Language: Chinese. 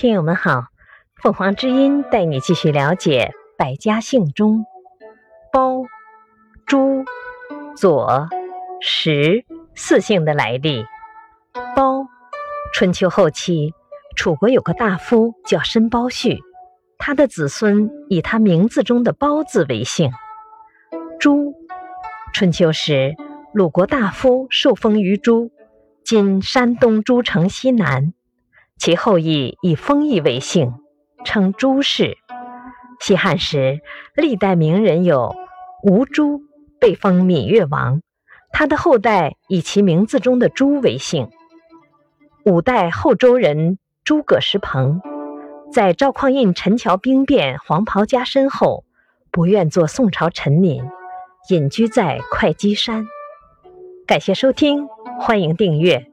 听友们好，凤凰之音带你继续了解百家姓中包、朱、左、石四姓的来历。包，春秋后期，楚国有个大夫叫申包胥，他的子孙以他名字中的“包”字为姓。朱，春秋时，鲁国大夫受封于朱，今山东诸城西南。其后裔以封邑为姓，称朱氏。西汉时，历代名人有吴朱，被封闽越王，他的后代以其名字中的朱为姓。五代后周人诸葛时鹏，在赵匡胤陈桥兵变黄袍加身后，不愿做宋朝臣民，隐居在会稽山。感谢收听，欢迎订阅。